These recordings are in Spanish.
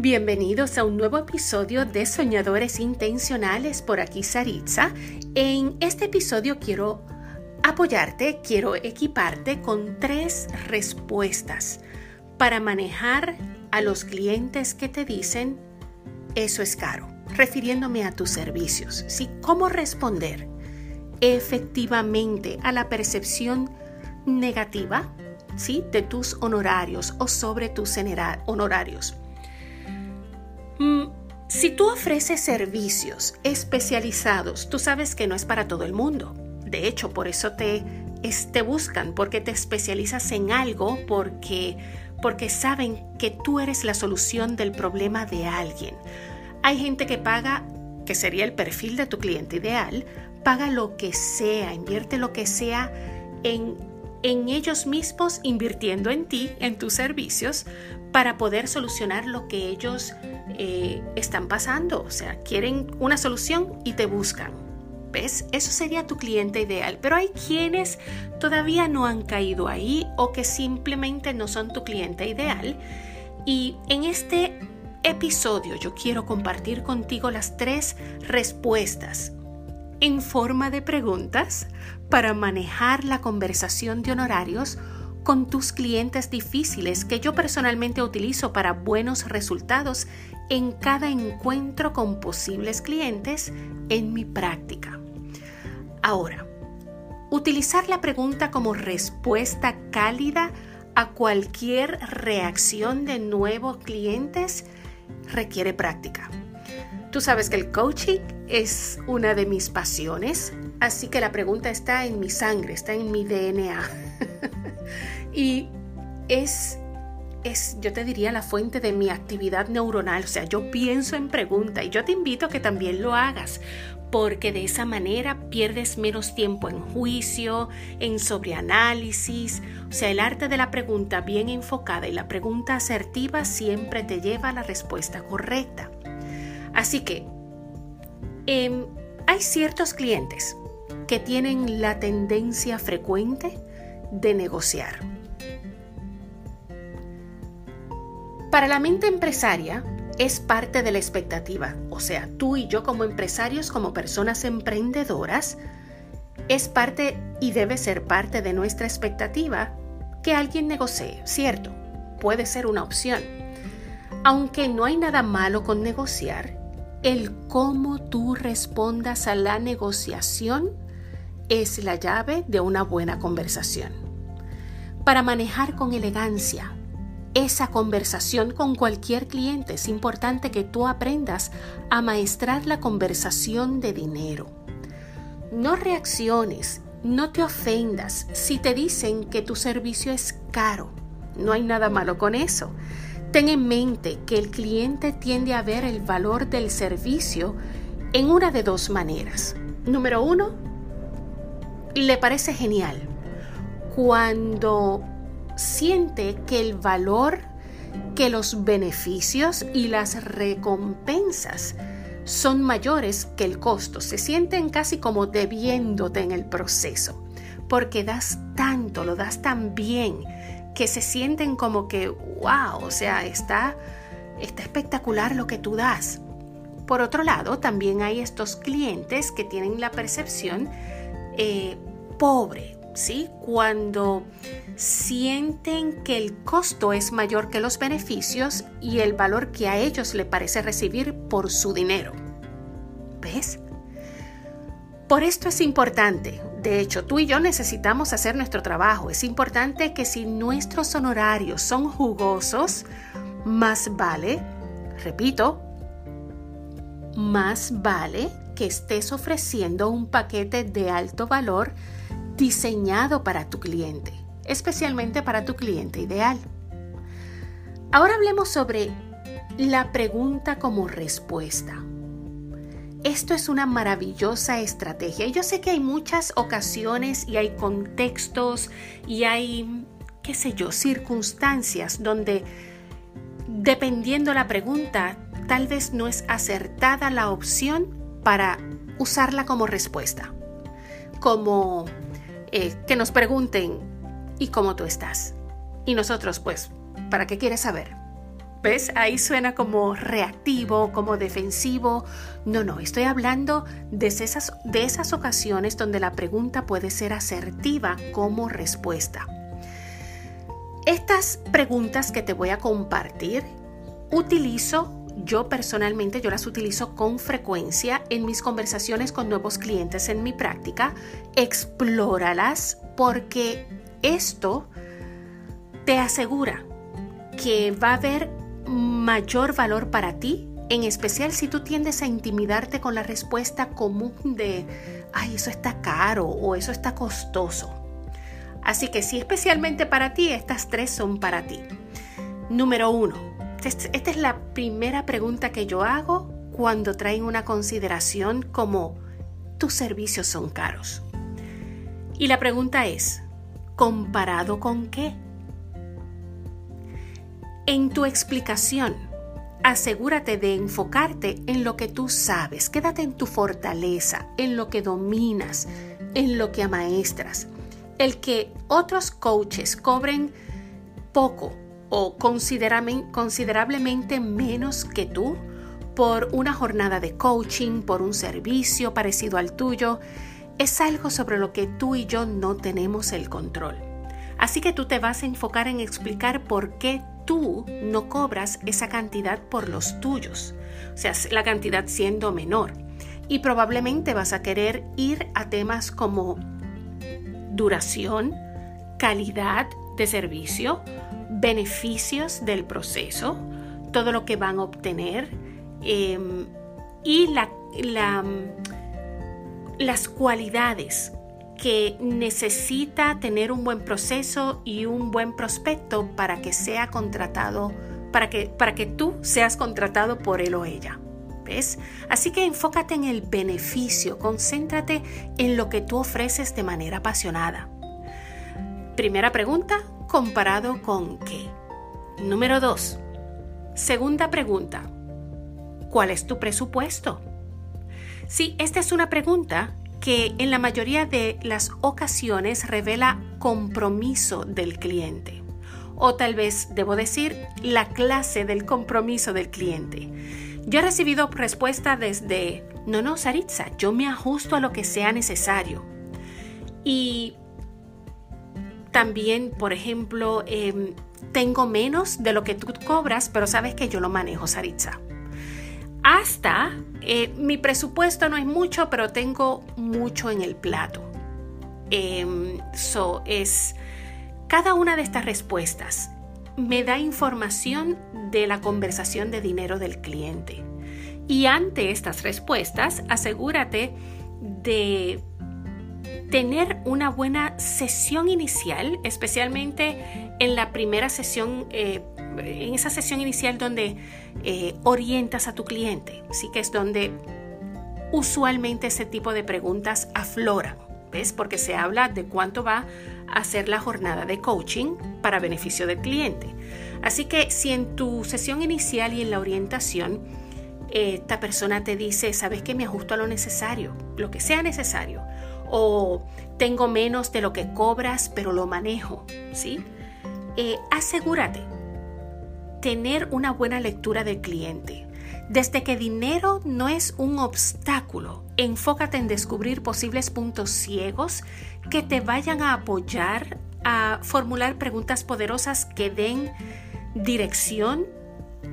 Bienvenidos a un nuevo episodio de Soñadores Intencionales por aquí Saritza. En este episodio quiero apoyarte, quiero equiparte con tres respuestas para manejar a los clientes que te dicen eso es caro, refiriéndome a tus servicios. ¿sí? ¿Cómo responder efectivamente a la percepción negativa ¿sí? de tus honorarios o sobre tus honorarios? Si tú ofreces servicios especializados, tú sabes que no es para todo el mundo. De hecho, por eso te, te buscan, porque te especializas en algo, porque, porque saben que tú eres la solución del problema de alguien. Hay gente que paga, que sería el perfil de tu cliente ideal, paga lo que sea, invierte lo que sea en, en ellos mismos, invirtiendo en ti, en tus servicios, para poder solucionar lo que ellos eh, están pasando. O sea, quieren una solución y te buscan. ¿Ves? Eso sería tu cliente ideal. Pero hay quienes todavía no han caído ahí o que simplemente no son tu cliente ideal. Y en este episodio yo quiero compartir contigo las tres respuestas en forma de preguntas para manejar la conversación de honorarios con tus clientes difíciles que yo personalmente utilizo para buenos resultados en cada encuentro con posibles clientes en mi práctica. Ahora, utilizar la pregunta como respuesta cálida a cualquier reacción de nuevos clientes requiere práctica. Tú sabes que el coaching es una de mis pasiones, así que la pregunta está en mi sangre, está en mi DNA. y es, es, yo te diría, la fuente de mi actividad neuronal. O sea, yo pienso en pregunta y yo te invito a que también lo hagas, porque de esa manera pierdes menos tiempo en juicio, en sobreanálisis. O sea, el arte de la pregunta bien enfocada y la pregunta asertiva siempre te lleva a la respuesta correcta. Así que em, hay ciertos clientes que tienen la tendencia frecuente de negociar. Para la mente empresaria es parte de la expectativa, o sea, tú y yo como empresarios, como personas emprendedoras, es parte y debe ser parte de nuestra expectativa que alguien negocie, ¿cierto? Puede ser una opción. Aunque no hay nada malo con negociar, el cómo tú respondas a la negociación es la llave de una buena conversación. Para manejar con elegancia esa conversación con cualquier cliente es importante que tú aprendas a maestrar la conversación de dinero. No reacciones, no te ofendas si te dicen que tu servicio es caro. No hay nada malo con eso. Ten en mente que el cliente tiende a ver el valor del servicio en una de dos maneras. Número uno, le parece genial cuando siente que el valor, que los beneficios y las recompensas son mayores que el costo. Se sienten casi como debiéndote en el proceso, porque das tanto, lo das tan bien, que se sienten como que, wow, o sea, está, está espectacular lo que tú das. Por otro lado, también hay estos clientes que tienen la percepción eh, pobre, ¿sí? Cuando sienten que el costo es mayor que los beneficios y el valor que a ellos le parece recibir por su dinero. ¿Ves? Por esto es importante, de hecho, tú y yo necesitamos hacer nuestro trabajo. Es importante que si nuestros honorarios son jugosos, más vale, repito, más vale que estés ofreciendo un paquete de alto valor diseñado para tu cliente, especialmente para tu cliente ideal. Ahora hablemos sobre la pregunta como respuesta. Esto es una maravillosa estrategia. Yo sé que hay muchas ocasiones y hay contextos y hay, qué sé yo, circunstancias donde, dependiendo la pregunta, tal vez no es acertada la opción para usarla como respuesta. Como eh, que nos pregunten, ¿y cómo tú estás? Y nosotros, pues, ¿para qué quieres saber? ¿Ves? Ahí suena como reactivo, como defensivo. No, no, estoy hablando de esas, de esas ocasiones donde la pregunta puede ser asertiva como respuesta. Estas preguntas que te voy a compartir, utilizo yo personalmente, yo las utilizo con frecuencia en mis conversaciones con nuevos clientes en mi práctica. Explóralas porque esto te asegura que va a haber mayor valor para ti, en especial si tú tiendes a intimidarte con la respuesta común de, ay, eso está caro o eso está costoso. Así que si especialmente para ti, estas tres son para ti. Número uno, esta es la primera pregunta que yo hago cuando traen una consideración como tus servicios son caros. Y la pregunta es, ¿comparado con qué? En tu explicación, asegúrate de enfocarte en lo que tú sabes, quédate en tu fortaleza, en lo que dominas, en lo que amaestras. El que otros coaches cobren poco o considerablemente menos que tú por una jornada de coaching, por un servicio parecido al tuyo, es algo sobre lo que tú y yo no tenemos el control. Así que tú te vas a enfocar en explicar por qué tú no cobras esa cantidad por los tuyos, o sea, la cantidad siendo menor. Y probablemente vas a querer ir a temas como duración, calidad de servicio, beneficios del proceso, todo lo que van a obtener em, y la, las cualidades que necesita tener un buen proceso y un buen prospecto para que sea contratado, para que, para que tú seas contratado por él o ella. ¿Ves? Así que enfócate en el beneficio, concéntrate en lo que tú ofreces de manera apasionada. Primera pregunta, ¿comparado con qué? Número 2. Segunda pregunta, ¿cuál es tu presupuesto? Sí, esta es una pregunta que en la mayoría de las ocasiones revela compromiso del cliente. O tal vez debo decir la clase del compromiso del cliente. Yo he recibido respuesta desde, no, no, Saritza, yo me ajusto a lo que sea necesario. Y también, por ejemplo, em, tengo menos de lo que tú cobras, pero sabes que yo lo manejo, Saritza hasta eh, mi presupuesto no es mucho, pero tengo mucho en el plato. Em, es cada una de estas respuestas me da información de la conversación de dinero del cliente. Y ante estas respuestas, asegúrate de tener una buena sesión inicial, especialmente en la primera sesión, eh, en esa sesión inicial donde eh, orientas a tu cliente, ¿sí? que es donde usualmente ese tipo de preguntas afloran, ¿ves? Porque se habla de cuánto va a ser la jornada de coaching para beneficio del cliente. Así que si en tu sesión inicial y en la orientación, esta persona te dice, sabes que me ajusto a lo necesario, lo que sea necesario, o tengo menos de lo que cobras, pero lo manejo, ¿sí? Eh, asegúrate tener una buena lectura del cliente. Desde que dinero no es un obstáculo, enfócate en descubrir posibles puntos ciegos que te vayan a apoyar a formular preguntas poderosas que den dirección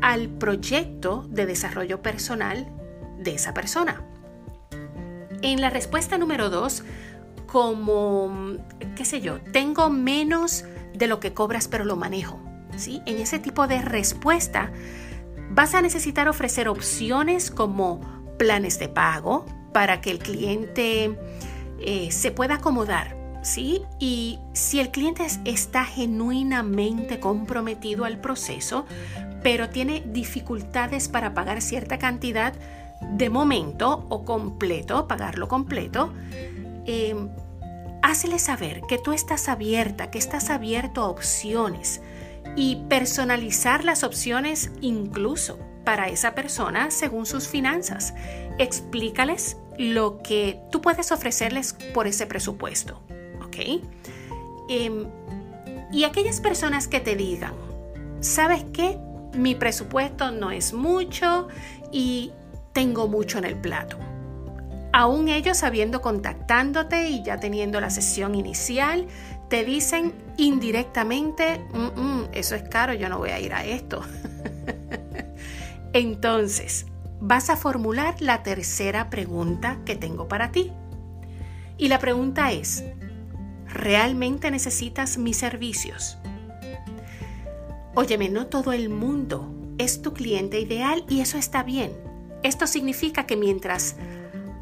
al proyecto de desarrollo personal de esa persona. En la respuesta número dos, como, qué sé yo, tengo menos de lo que cobras pero lo manejo. ¿sí? En ese tipo de respuesta vas a necesitar ofrecer opciones como planes de pago para que el cliente eh, se pueda acomodar. ¿Sí? Y si el cliente está genuinamente comprometido al proceso, pero tiene dificultades para pagar cierta cantidad de momento o completo, pagarlo completo, eh, hazle saber que tú estás abierta, que estás abierto a opciones, y personalizar las opciones incluso para esa persona según sus finanzas. Explícales lo que tú puedes ofrecerles por ese presupuesto. ¿Ok? Em, y aquellas personas que te digan, ¿sabes qué? mi presupuesto no es mucho y tengo mucho en el plato. Aún ellos sabiendo contactándote y ya teniendo la sesión inicial, te dicen indirectamente, mm, mm, eso es caro, yo no voy a ir a esto. Entonces, vas a formular la tercera pregunta que tengo para ti. Y la pregunta es, ¿realmente necesitas mis servicios? Óyeme, no todo el mundo es tu cliente ideal y eso está bien. Esto significa que mientras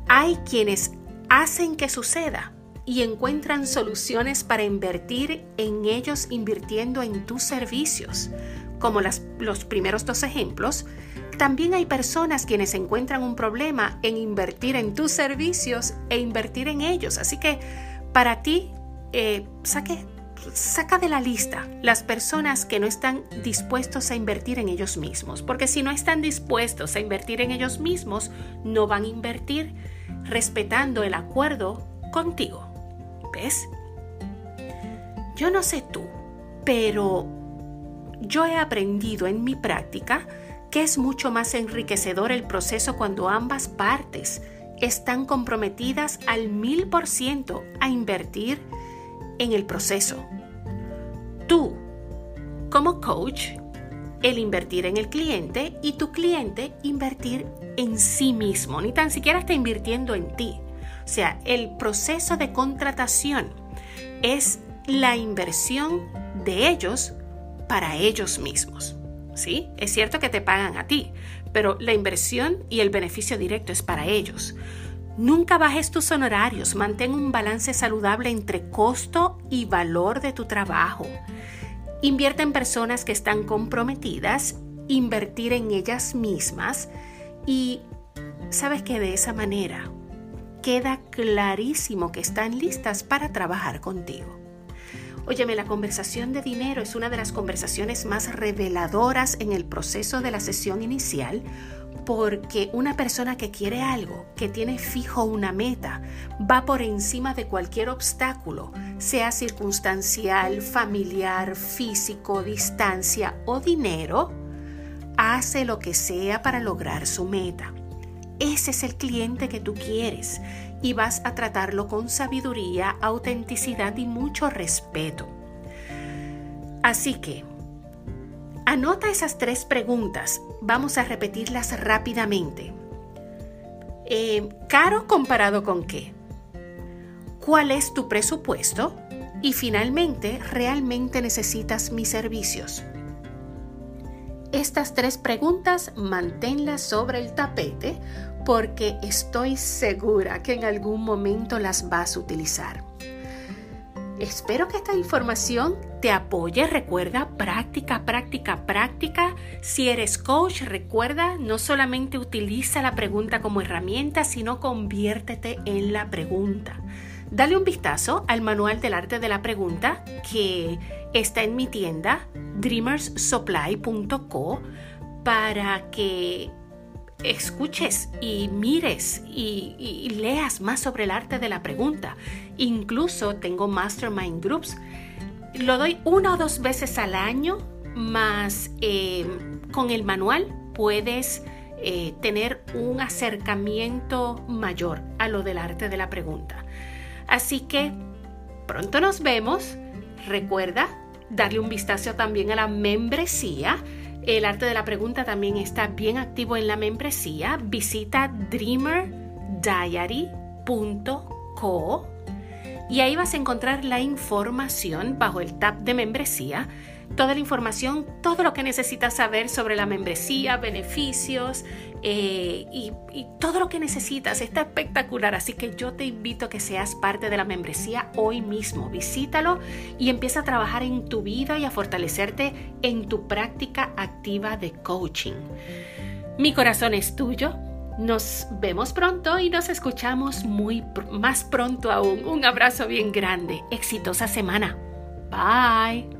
hay quienes hacen que suceda y encuentran soluciones para invertir en ellos invirtiendo en tus servicios, como los primeros dos ejemplos, también hay personas quienes encuentran un problema en invertir en tus servicios e invertir en ellos. Así que para ti, eh, saque saca de la lista las personas que no están dispuestos a invertir en ellos mismos, porque si no están dispuestos a invertir en ellos mismos, no van a invertir respetando el acuerdo contigo. ¿Ves? Yo no sé tú, pero yo he aprendido en mi práctica que es mucho más enriquecedor el proceso cuando ambas partes están comprometidas al mil por ciento a invertir en el proceso. Tú, como coach, el invertir en el cliente y tu cliente invertir en sí mismo, ni tan siquiera está invirtiendo en ti. O sea, el proceso de contratación es la inversión de ellos para ellos mismos. ¿Sí? Es cierto que te pagan a ti, pero la inversión y el beneficio directo es para ellos. Nunca bajes tus honorarios, mantén un balance saludable entre costo y valor de tu trabajo. Invierte en personas que están comprometidas, invertir en ellas mismas y sabes que de esa manera queda clarísimo que están listas para trabajar contigo. Óyeme, la conversación de dinero es una de las conversaciones más reveladoras en el proceso de la sesión inicial porque una persona que quiere algo, que tiene fijo una meta, va por encima de cualquier obstáculo, sea circunstancial, familiar, físico, distancia o dinero, hace lo que sea para lograr su meta. Ese es el cliente que tú quieres y vas a tratarlo con sabiduría, autenticidad y mucho respeto. Así que, Anota esas tres preguntas. Vamos a repetirlas rápidamente. Eh, ¿Caro comparado con qué? ¿Cuál es tu presupuesto? Y finalmente, ¿realmente necesitas mis servicios? Estas tres preguntas manténlas sobre el tapete porque estoy segura que en algún momento las vas a utilizar. Espero que esta información te apoye. Recuerda, práctica, práctica, práctica. Si eres coach, recuerda, no solamente utiliza la pregunta como herramienta, sino conviértete en la pregunta. Dale un vistazo al manual del arte de la pregunta que está en mi tienda dreamersupply.co para que escuches y mires y, leas más sobre el arte de la pregunta. Incluso tengo mastermind groups. Lo doy una o dos veces al año, más eh, con el manual puedes eh, tener un acercamiento mayor a lo del arte de la pregunta. Así que pronto nos vemos. Recuerda darle un vistazo también a la membresía el arte de la pregunta también está bien activo en la membresía. Visita dreamerdiary.co y ahí vas a encontrar la información bajo el tab de membresía toda la información, todo lo que necesitas saber sobre la membresía, beneficios eh, y, y, todo lo que necesitas. Está espectacular, así que yo te invito a que seas parte de la membresía hoy mismo. Visítalo y empieza a trabajar en tu vida y a fortalecerte en tu práctica activa de coaching. Mi corazón es tuyo. Nos vemos pronto y nos escuchamos muy más pronto aún. Un abrazo bien grande. Exitosa semana. Bye.